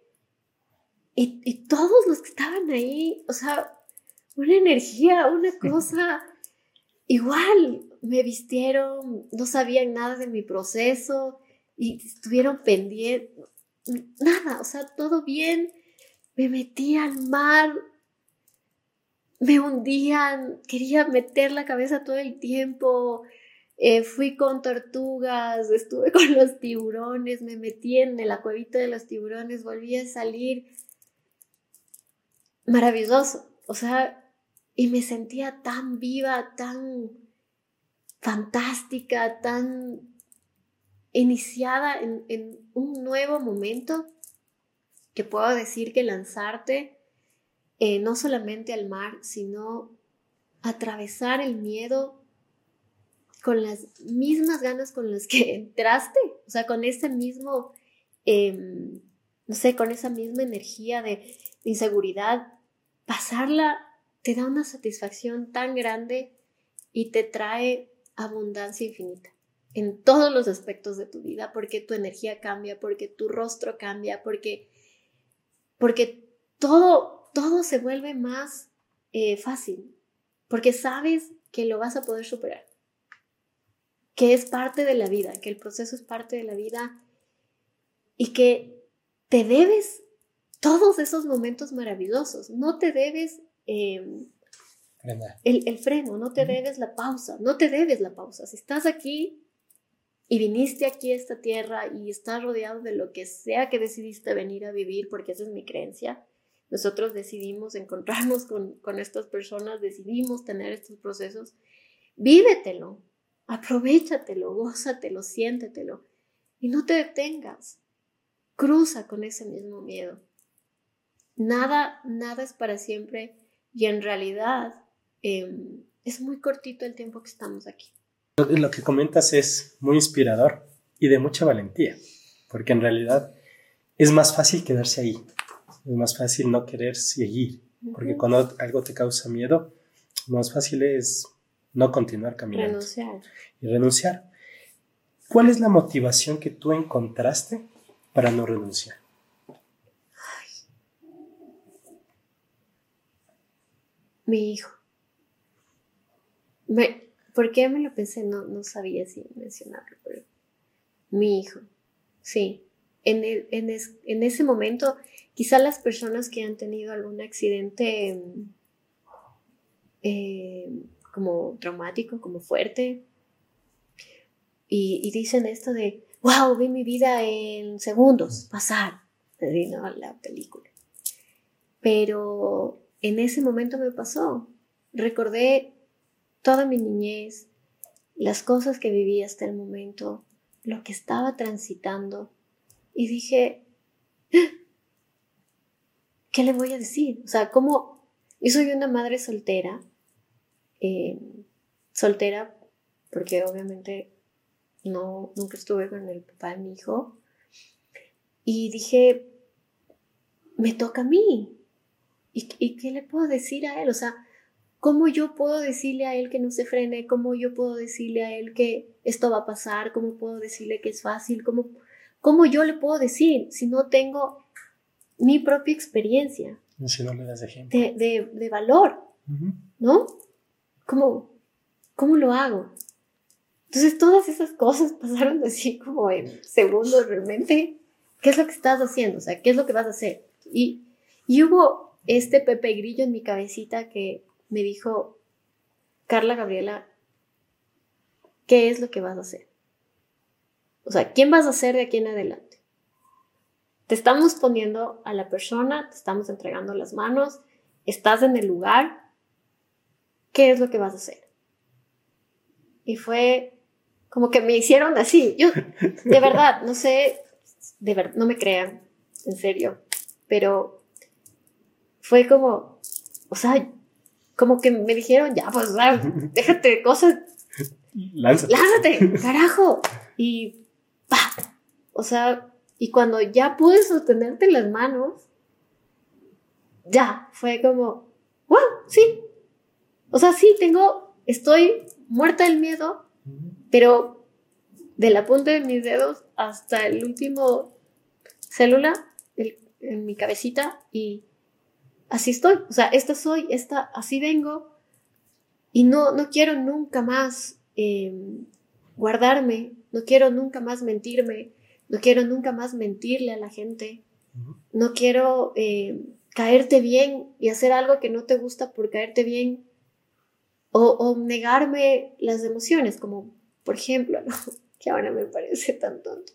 Y, y todos los que estaban ahí, o sea, una energía, una cosa. Igual, me vistieron, no sabían nada de mi proceso y estuvieron pendientes. Nada, o sea, todo bien me metía al mar, me hundían, quería meter la cabeza todo el tiempo, eh, fui con tortugas, estuve con los tiburones, me metí en la cuevita de los tiburones, volví a salir. Maravilloso. O sea, y me sentía tan viva, tan fantástica, tan iniciada en, un nuevo momento, que puedo decir que lanzarte eh, no solamente al mar, sino atravesar el miedo con las mismas ganas con las que entraste, o sea, con ese mismo, em, no sé, con esa misma energía de, inseguridad, pasarla te da una satisfacción tan grande y te trae abundancia infinita en todos los aspectos de tu vida, porque tu energía cambia, porque tu rostro cambia, porque, porque todo, todo se vuelve más eh, fácil, porque sabes que lo vas a poder superar que es parte de la vida, que el proceso es parte de la vida y que te debes todos esos momentos maravillosos, no te debes em, el, freno, no te debes la pausa, no te debes la pausa. Si estás aquí y viniste aquí a esta tierra y estás rodeado de lo que sea que decidiste venir a vivir, porque esa es mi creencia, nosotros decidimos encontrarnos con, con estas personas, decidimos tener estos procesos, vívetelo, Aprovechatelo, gózatelo, siéntetelo y no te detengas. Cruza con ese mismo miedo. Nada, nada es para siempre y en realidad em, es muy cortito el tiempo que estamos aquí. Lo que comentas es muy inspirador y de mucha valentía, porque en realidad es más fácil quedarse ahí, es más fácil no querer seguir, porque cuando algo te causa miedo, más fácil es no continuar caminando. Renunciar. Y renunciar. ¿Cuál es la motivación que tú encontraste para no renunciar? Mi hijo. ¿Por qué me lo pensé? No, no sabía si mencionarlo, pero mi hijo. Sí. En, en, ese momento, quizá las personas que han tenido algún accidente eh, como traumático, como fuerte. Y, dicen esto de, wow, vi mi vida en segundos pasar, ¿no? la película. Pero en ese momento me pasó. Recordé toda mi niñez, las cosas que viví hasta el momento, lo que estaba transitando. Y dije, ¿qué le voy a decir? O sea, ¿cómo? Yo soy una madre soltera eh, soltera, porque obviamente no, nunca estuve con el papá de mi hijo. Y dije, me toca a mí. ¿Y, ¿Y, qué le puedo decir a él? O sea, ¿cómo yo puedo decirle a él que no se frene? ¿Cómo yo puedo decirle a él que esto va a pasar? ¿Cómo puedo decirle que es fácil? ¿Cómo, cómo yo le puedo decir si no tengo mi propia experiencia? Si no le das De, de, de valor, ¿no? ¿Cómo, ¿Cómo lo hago? Entonces todas esas cosas pasaron así como en segundos realmente. ¿Qué es lo que estás haciendo? O sea, ¿qué es lo que vas a hacer? Y, y hubo este Pepe Grillo en mi cabecita que me dijo, Carla Gabriela, ¿qué es lo que vas a hacer? O sea, ¿quién vas a ser de aquí en adelante? Te estamos poniendo a la persona, te estamos entregando las manos, estás en el lugar, ¿qué es lo que vas a hacer? Y fue como que me hicieron así. Yo, de verdad, no sé, de verdad, no me crean, en serio, pero fue como, o sea, como que me dijeron, ya, pues, déjate de cosas. Lánzate. Lánzate, carajo. Y, pa, o sea, y cuando ya pude sostenerte las manos, ya, fue como, wow, sí, o sea, sí, tengo, estoy muerta del miedo, pero de la punta de mis dedos hasta el último célula en mi cabecita y así estoy. O sea, esta soy, esta, así vengo y no, no quiero nunca más em, guardarme, no quiero nunca más mentirme, no quiero nunca más mentirle a la gente, no quiero em, caerte bien y hacer algo que no te gusta por caerte bien o, negarme las emociones, como por ejemplo, que ahora me parece tan tonto.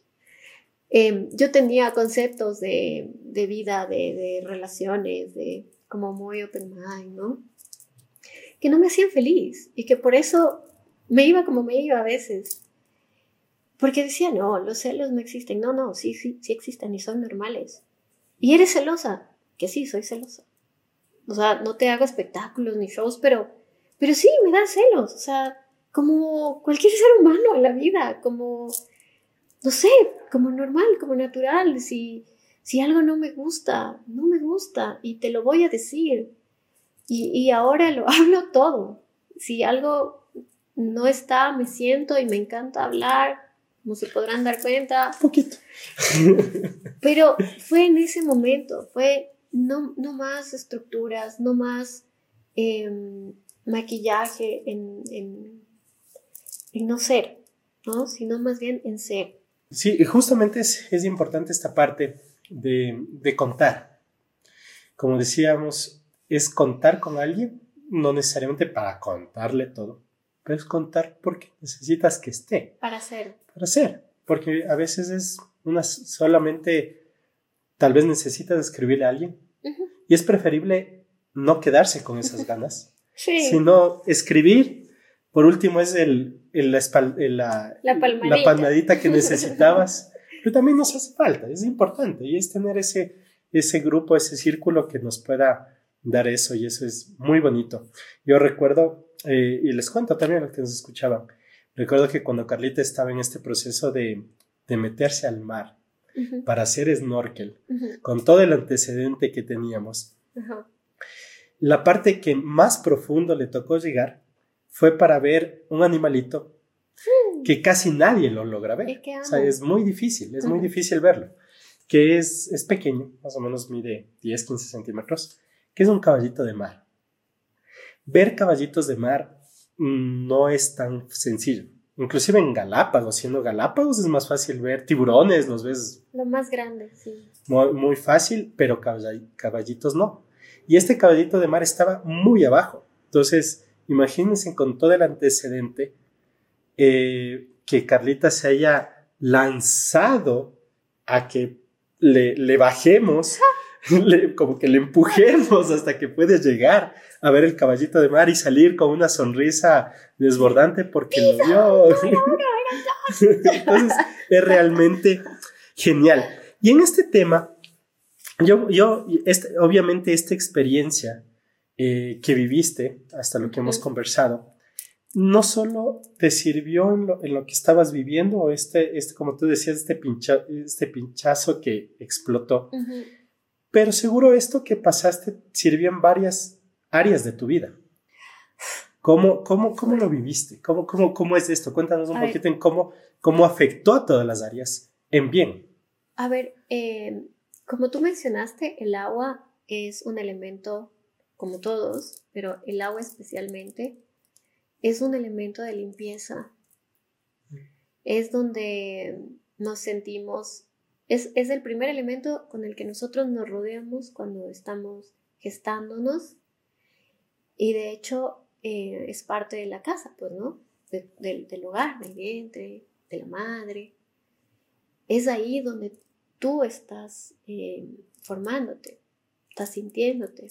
Em, yo tenía conceptos de, de vida, de, de, relaciones, de como muy open mind, ¿no? Que no me hacían feliz y que por eso me iba como me iba a veces. Porque decía, no, los celos no existen. No, no, sí, sí, sí existen y son normales. Y eres celosa, que sí, soy celosa. O sea, no te hago espectáculos ni shows, pero, pero sí, me dan celos. O sea, como cualquier ser humano en la vida, como, no sé, como normal, como natural. Si, si algo no me gusta, no me gusta y te lo voy a decir. Y, y ahora lo hablo todo. Si algo no está, me siento y me encanta hablar, como se podrán dar cuenta. Poquito. Pero fue en ese momento, fue no, no más estructuras, no más em, maquillaje en, en, en, no ser, ¿no? Sino más bien en ser. Sí, justamente es, es importante esta parte de, de contar. Como decíamos, es contar con alguien, no necesariamente para contarle todo, pero es contar porque necesitas que esté. Para ser. Para ser. Porque a veces es una solamente, tal vez necesitas escribirle a alguien. Y es preferible no quedarse con esas ganas, sí. sino escribir. Por último, es el, el, la, la, la, palmadita. la, palmadita. que necesitabas. Pero también nos hace falta, es importante. Y es tener ese, ese grupo, ese círculo que nos pueda dar eso. Y eso es muy bonito. Yo recuerdo, eh, y les cuento también a los que nos escuchaban, recuerdo que cuando Carlita estaba en este proceso de, de meterse al mar, para hacer snorkel, con todo el antecedente que teníamos. La parte que más profundo le tocó llegar fue para ver un animalito mm. que casi nadie lo logra ver. O sea, es muy difícil, es muy difícil verlo. Que es, es pequeño, más o menos mide 10, 15 centímetros, que es un caballito de mar. Ver caballitos de mar mm, no es tan sencillo inclusive en Galápagos, siendo Galápagos es más fácil ver tiburones, los ves. Lo más grande, sí. Muy, fácil, pero caballitos no. Y este caballito de mar estaba muy abajo. Entonces, imagínense con todo el antecedente eh, que Carlita se haya lanzado a que le, le bajemos, como que le empujemos hasta que puede llegar a ver el caballito de mar y salir con una sonrisa desbordante porque lo vio. Entonces, es realmente genial. Y en este tema, yo, yo este, obviamente esta experiencia eh, que viviste, hasta lo que hemos conversado, no solo te sirvió en lo, en lo, que estabas viviendo, o este, este, como tú decías, este, pincha, este pinchazo que explotó, pero seguro esto que pasaste sirvió en varias áreas de tu vida. ¿Cómo, cómo, cómo lo viviste? ¿Cómo, cómo, cómo es esto? Cuéntanos un poquito en cómo, cómo afectó a todas las áreas en bien. A ver, eh, como tú mencionaste, el agua es un elemento, como todos, pero el agua especialmente, es un elemento de limpieza. Es donde nos sentimos, es, es el primer elemento con el que nosotros nos rodeamos cuando estamos gestándonos y de hecho eh, es parte de la casa, pues, ¿no? del hogar, del vientre, de la madre. Es ahí donde tú estás eh, formándote, estás sintiéndote.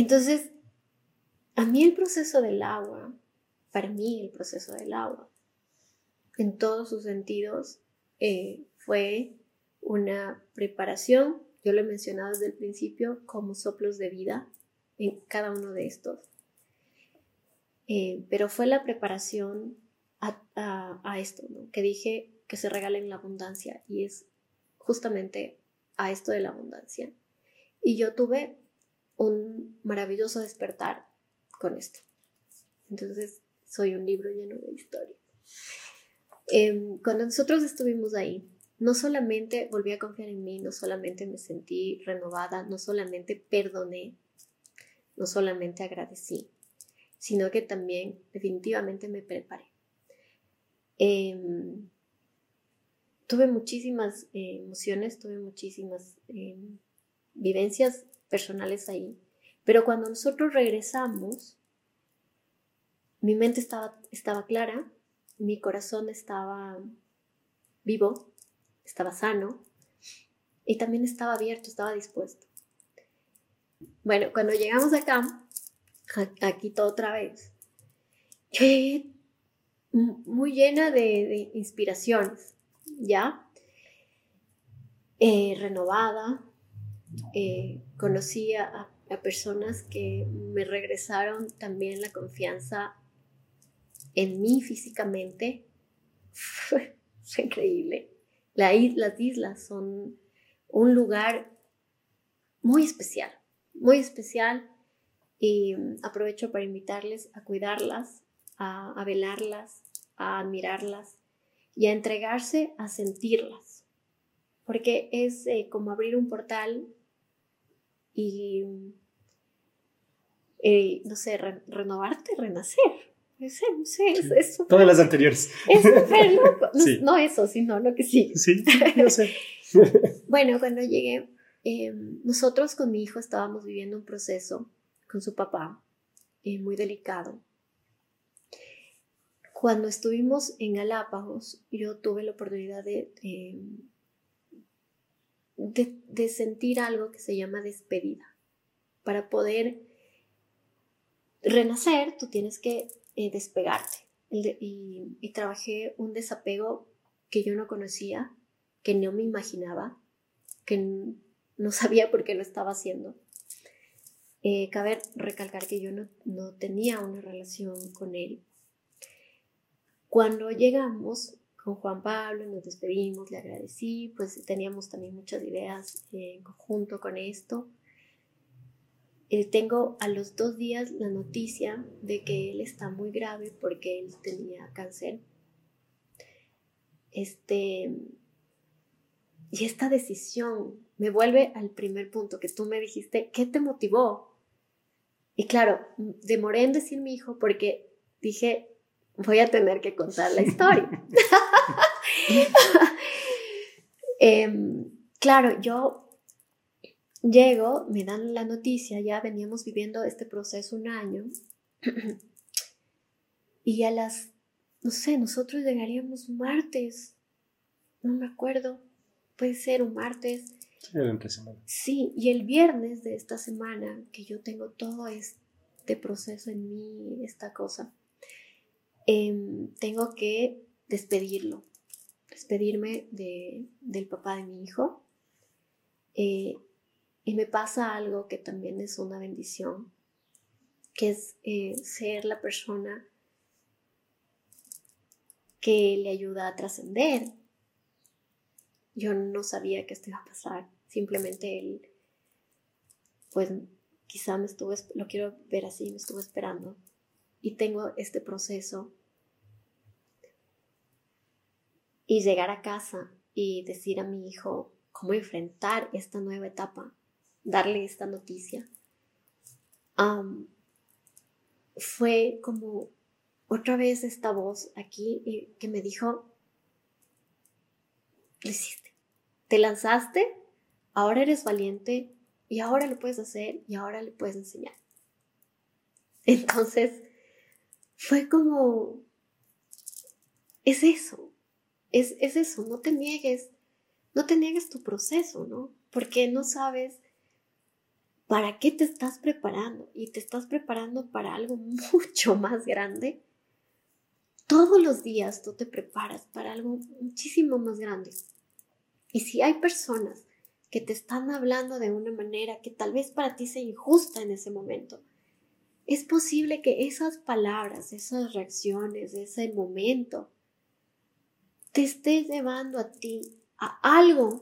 Entonces, a mí el proceso del agua, para mí el proceso del agua, en todos sus sentidos, eh, fue una preparación, yo lo he mencionado desde el principio, como soplos de vida, en cada uno de estos. Eh, pero fue la preparación a, esto, que dije que se regalen la abundancia y es justamente a esto de la abundancia. Y yo tuve un maravilloso despertar con esto. Entonces, soy un libro lleno de historia. Em, cuando nosotros estuvimos ahí, no solamente volví a confiar en mí, no solamente me sentí renovada, no solamente perdoné, no solamente agradecí, sino que también definitivamente me preparé. Em, tuve muchísimas eh, emociones, tuve muchísimas em, vivencias personales ahí, pero cuando nosotros regresamos, mi mente estaba, estaba clara, mi corazón estaba vivo, estaba sano y también estaba abierto, estaba dispuesto. Bueno, cuando llegamos acá, aquí todo otra vez, muy llena de, inspiraciones, ¿ya? Eh, renovada, eh, conocí a, personas que me regresaron también la confianza en mí físicamente. Fue, increíble. las islas son un lugar muy especial, muy especial y aprovecho para invitarles a cuidarlas, a, velarlas, a admirarlas y a entregarse a sentirlas, porque es eh, como abrir un portal y, eh, no sé, renovarte, renacer. Es, es, Todas las anteriores. Es súper loco. No, eso, sino lo que sí. Sí, no sé. bueno, cuando llegué, em, nosotros con mi hijo estábamos viviendo un proceso con su papá eh, muy delicado. Cuando estuvimos en Galápagos, yo tuve la oportunidad de, de, sentir algo que se llama despedida. Para poder renacer, tú tienes que eh, despegarte. y, trabajé un desapego que yo no conocía, que no me imaginaba, que no sabía por qué lo estaba haciendo. Eh, cabe recalcar que yo no, no tenía una relación con él. Cuando llegamos, con Juan Pablo, nos despedimos, le agradecí, pues teníamos también muchas ideas en conjunto con esto. Eh, tengo a los dos días la noticia de que él está muy grave porque él tenía cáncer. Este, y esta decisión me vuelve al primer punto que tú me dijiste, ¿qué te motivó? Y claro, demoré en decir mi hijo porque dije, voy a tener que contar la historia. Em, claro, yo llego, me dan la noticia, ya veníamos viviendo este proceso un año, y a las, no sé, nosotros llegaríamos un martes, no me acuerdo, puede ser un martes. Sí, y el viernes de esta semana, que yo tengo todo este proceso en mí, esta cosa, Em, tengo que despedirlo, despedirme del papá de mi hijo. Eh, y me pasa algo que también es una bendición, que es eh, ser la persona que le ayuda a trascender. Yo no sabía que esto iba a pasar, simplemente él, pues quizá me estuvo, lo quiero ver así, me estuvo esperando. Y tengo este proceso y llegar a casa y decir a mi hijo cómo enfrentar esta nueva etapa, darle esta noticia, fue como otra vez esta voz aquí que me dijo, lo hiciste, te lanzaste, ahora eres valiente y ahora lo puedes hacer y ahora le puedes enseñar. Entonces, fue como, es eso, es, eso, no te niegues, no te niegues tu proceso, ¿no? Porque no sabes para qué te estás preparando y te estás preparando para algo mucho más grande. Todos los días tú te preparas para algo muchísimo más grande. Y si hay personas que te están hablando de una manera que tal vez para ti sea injusta en ese momento, es posible que esas palabras, esas reacciones, ese momento, te estés llevando a ti a algo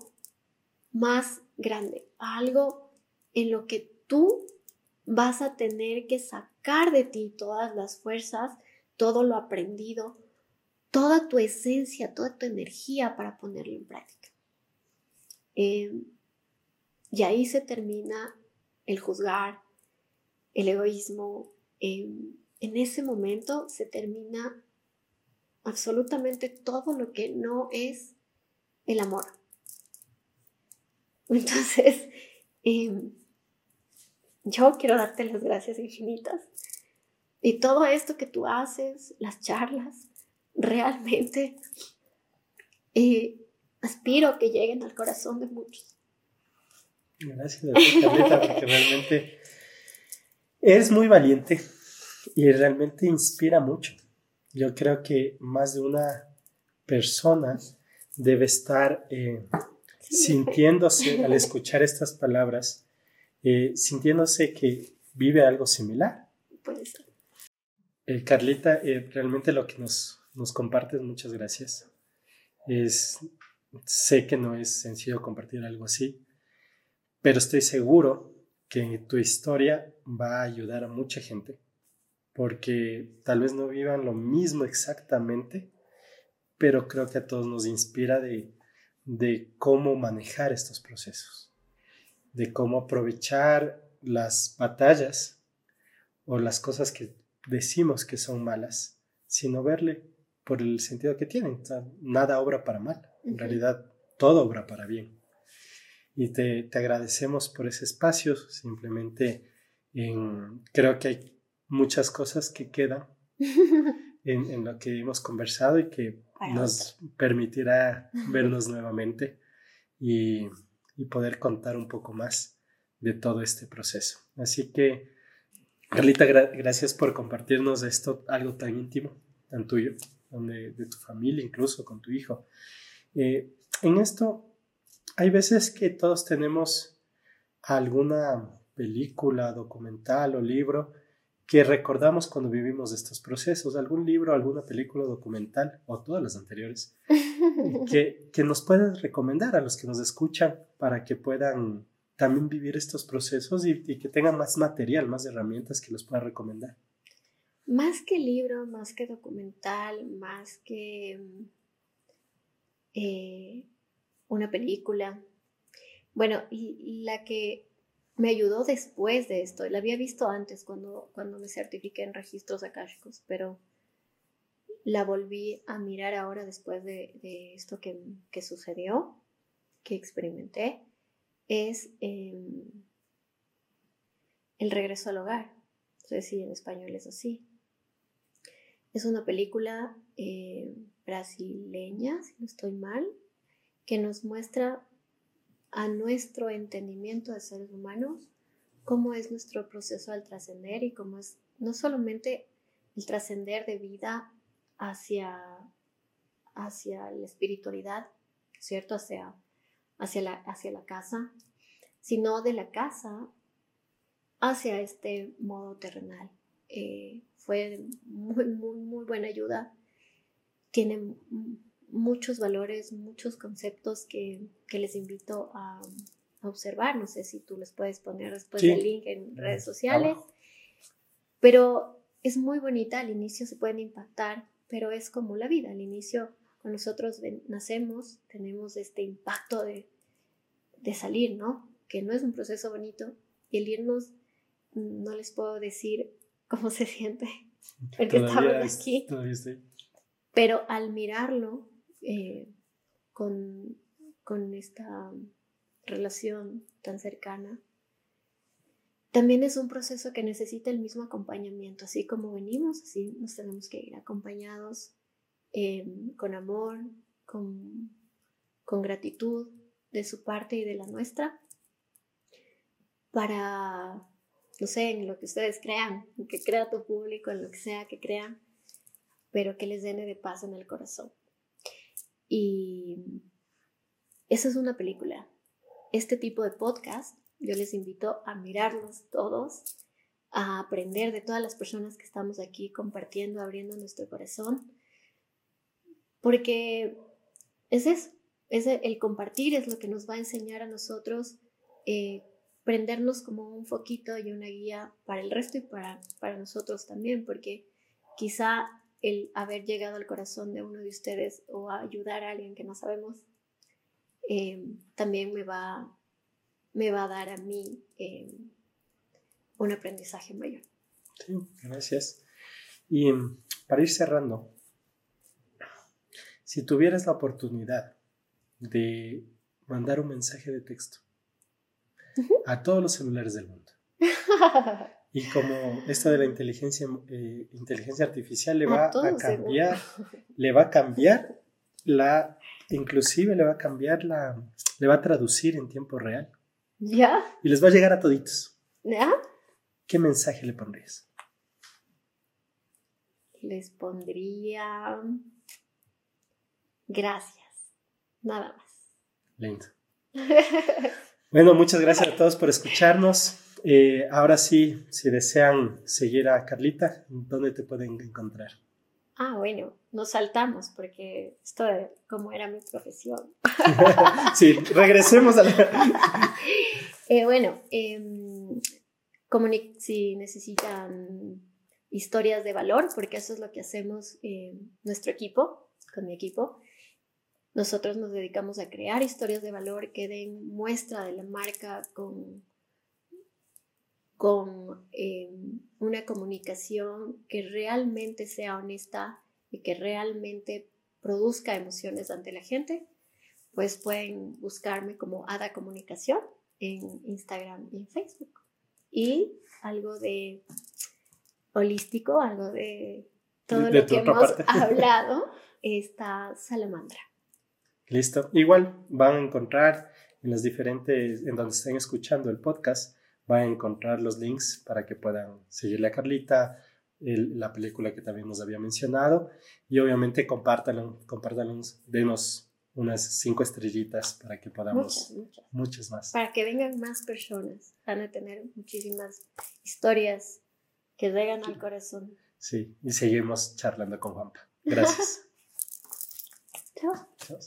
más grande, a algo en lo que tú vas a tener que sacar de ti todas las fuerzas, todo lo aprendido, toda tu esencia, toda tu energía para ponerlo en práctica. Em, y ahí se termina el juzgar, el egoísmo. Em, en ese momento se termina absolutamente todo lo que no es el amor. Entonces, em, yo quiero darte las gracias infinitas Y todo esto que tú haces, las charlas, realmente eh, aspiro que lleguen al corazón de muchos. Gracias, Carlita, porque realmente eres muy valiente y realmente inspira mucho. Yo creo que más de una persona debe estar eh, sintiéndose al escuchar estas palabras, eh, sintiéndose que vive algo similar. Eh, Carlita, realmente lo que nos, nos compartes, muchas gracias. Es, sé que no es sencillo compartir algo así, pero estoy seguro que tu historia va a ayudar a mucha gente, porque tal vez no vivan lo mismo exactamente, pero creo que a todos nos inspira de, de cómo manejar estos procesos, de cómo aprovechar las batallas o las cosas que decimos que son malas, sino verle por el sentido que tienen. nada obra para mal, en realidad todo obra para bien. Y te, te agradecemos por ese espacio, simplemente creo que hay muchas cosas que quedan en, en lo que hemos conversado y que nos permitirá vernos nuevamente y, y, poder contar un poco más de todo este proceso. Así que, Carlita, gracias por compartirnos esto, algo tan íntimo, tan tuyo, de, de tu familia, incluso con tu hijo. Eh, en esto, hay veces que todos tenemos alguna película, documental o libro que recordamos cuando vivimos estos procesos, algún libro, alguna película documental o todas las anteriores, que, que nos puedas recomendar a los que nos escuchan para que puedan también vivir estos procesos y, que tengan más material, más herramientas que los pueda recomendar. Más que libro, más que documental, más que eh, una película. Bueno, y la que me ayudó después de esto. La había visto antes cuando, cuando me certifiqué en registros akáshicos, pero la volví a mirar ahora después de, esto que, sucedió, que experimenté, es em, El regreso al hogar. No sé si en español es así. Es una película eh, brasileña, si no estoy mal, que nos muestra a nuestro entendimiento de seres humanos, cómo es nuestro proceso al trascender y cómo es no solamente el trascender de vida hacia, hacia la espiritualidad, ¿cierto? Hacia, hacia, la, hacia la casa, sino de la casa hacia este modo terrenal. Eh, fue muy, muy, muy buena ayuda. Tiene muchos valores, muchos conceptos que, les invito a, observar. No sé si tú les puedes poner después el link en redes sociales. Pero es muy bonita, al inicio se pueden impactar, pero es como la vida. Al inicio, cuando nosotros nacemos, tenemos este impacto de, de salir, ¿no? Que no es un proceso bonito. Y el irnos, no les puedo decir cómo se siente, porque estamos aquí. Pero al mirarlo, eh, con, esta relación tan cercana, también es un proceso que necesita el mismo acompañamiento, así como venimos, así nos tenemos que ir acompañados em, con amor, con, con, gratitud de su parte y de la nuestra, para, no sé, en lo que ustedes crean, que crea tu público, en lo que sea que crean, pero que les den de paz en el corazón. Y esa es una película. Este tipo de podcast, yo les invito a mirarlos todos, a aprender de todas las personas que estamos aquí compartiendo, abriendo nuestro corazón, porque es eso, es el compartir es lo que nos va a enseñar a nosotros eh, prendernos como un foquito y una guía para el resto y para, para nosotros también, porque quizá el haber llegado al corazón de uno de ustedes o ayudar a alguien que no sabemos, em, también me va, me va a dar a mí em, un aprendizaje mayor. Sí, gracias. Y em, para ir cerrando, si tuvieras la oportunidad de mandar un mensaje de texto a todos los celulares del mundo, Y como esto de la inteligencia, eh, inteligencia artificial le va a, cambiar, le va a cambiar la, inclusive le va a cambiar la, le va a traducir en tiempo real. ¿Ya? Y les va a llegar a toditos. ¿Ya? ¿Qué mensaje le pondrías? Les pondría gracias. Nada más. Lindo. bueno, muchas gracias a todos por escucharnos. Eh, ahora sí, si desean seguir a Carlita, ¿dónde te pueden encontrar? Ah, bueno, nos saltamos porque esto de cómo era mi profesión. sí, regresemos a la... Eh, bueno, em, si necesitan historias de valor, porque eso es lo que hacemos nuestro equipo, con mi equipo. Nosotros nos dedicamos a crear historias de valor que den muestra de la marca con con eh, una comunicación que realmente sea honesta y que realmente produzca emociones ante la gente, pues pueden buscarme como Ada Comunicación en Instagram y en Facebook. Y algo de holístico, algo de todo lo que hemos hablado, está Salamandra. Listo. Igual van a encontrar en las diferentes, en donde estén escuchando el podcast, va a encontrar los links para que puedan seguirle a Carlita, la película que también nos había mencionado y obviamente compártanlo, compártanlo, denos unas cinco estrellitas para que podamos muchas, muchas. más. Para que vengan más personas, van a tener muchísimas historias que llegan al corazón. Sí, y seguimos charlando con Juanpa. Gracias. Chao. Chao.